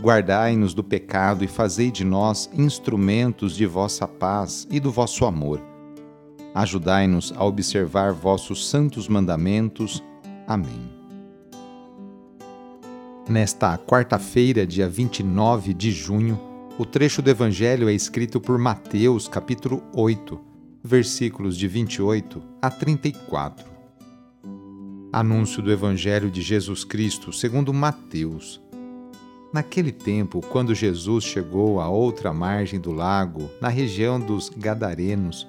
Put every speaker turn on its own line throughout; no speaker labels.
Guardai-nos do pecado e fazei de nós instrumentos de vossa paz e do vosso amor. Ajudai-nos a observar vossos santos mandamentos. Amém. Nesta quarta-feira, dia 29 de junho, o trecho do Evangelho é escrito por Mateus, capítulo 8, versículos de 28 a 34. Anúncio do Evangelho de Jesus Cristo segundo Mateus. Naquele tempo, quando Jesus chegou à outra margem do lago, na região dos Gadarenos,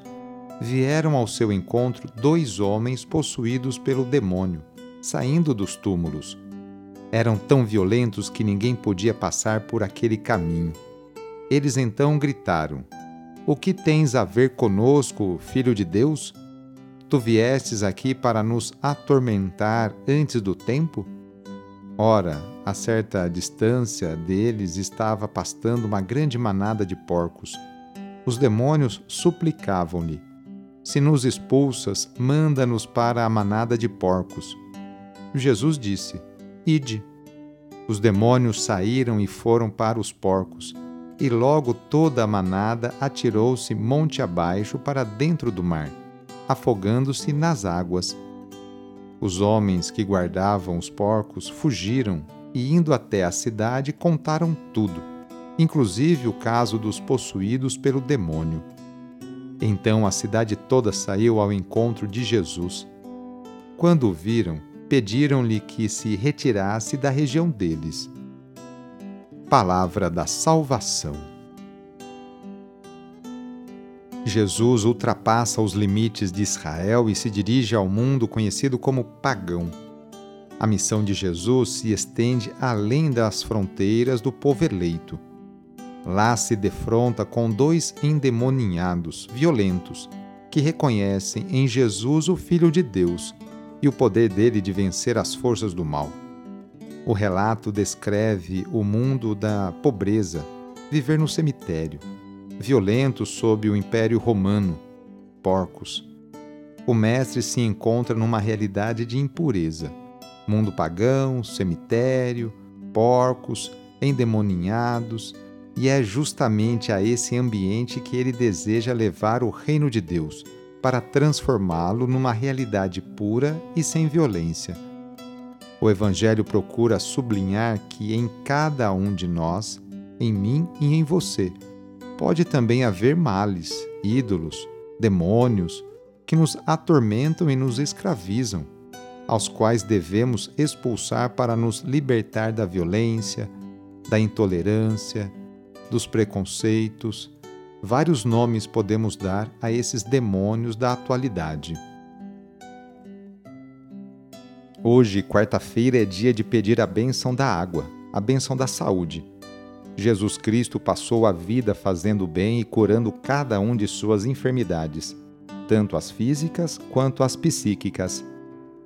vieram ao seu encontro dois homens possuídos pelo demônio, saindo dos túmulos. Eram tão violentos que ninguém podia passar por aquele caminho. Eles então gritaram: O que tens a ver conosco, filho de Deus? Tu viestes aqui para nos atormentar antes do tempo? Ora, a certa distância deles estava pastando uma grande manada de porcos. Os demônios suplicavam-lhe: Se nos expulsas, manda-nos para a manada de porcos. Jesus disse: Ide. Os demônios saíram e foram para os porcos e logo toda a manada atirou-se monte abaixo para dentro do mar, afogando-se nas águas. Os homens que guardavam os porcos fugiram e, indo até a cidade, contaram tudo, inclusive o caso dos possuídos pelo demônio. Então a cidade toda saiu ao encontro de Jesus. Quando o viram, pediram-lhe que se retirasse da região deles palavra da salvação. Jesus ultrapassa os limites de Israel e se dirige ao mundo conhecido como pagão. A missão de Jesus se estende além das fronteiras do povo eleito. Lá se defronta com dois endemoninhados, violentos, que reconhecem em Jesus o Filho de Deus e o poder dele de vencer as forças do mal. O relato descreve o mundo da pobreza, viver no cemitério, violento sob o Império Romano, porcos. O mestre se encontra numa realidade de impureza, mundo pagão, cemitério, porcos, endemoninhados, e é justamente a esse ambiente que ele deseja levar o reino de Deus, para transformá-lo numa realidade pura e sem violência. O Evangelho procura sublinhar que em cada um de nós, em mim e em você, pode também haver males, ídolos, demônios que nos atormentam e nos escravizam, aos quais devemos expulsar para nos libertar da violência, da intolerância, dos preconceitos. Vários nomes podemos dar a esses demônios da atualidade. Hoje, quarta-feira, é dia de pedir a bênção da água, a bênção da saúde. Jesus Cristo passou a vida fazendo bem e curando cada um de suas enfermidades, tanto as físicas quanto as psíquicas.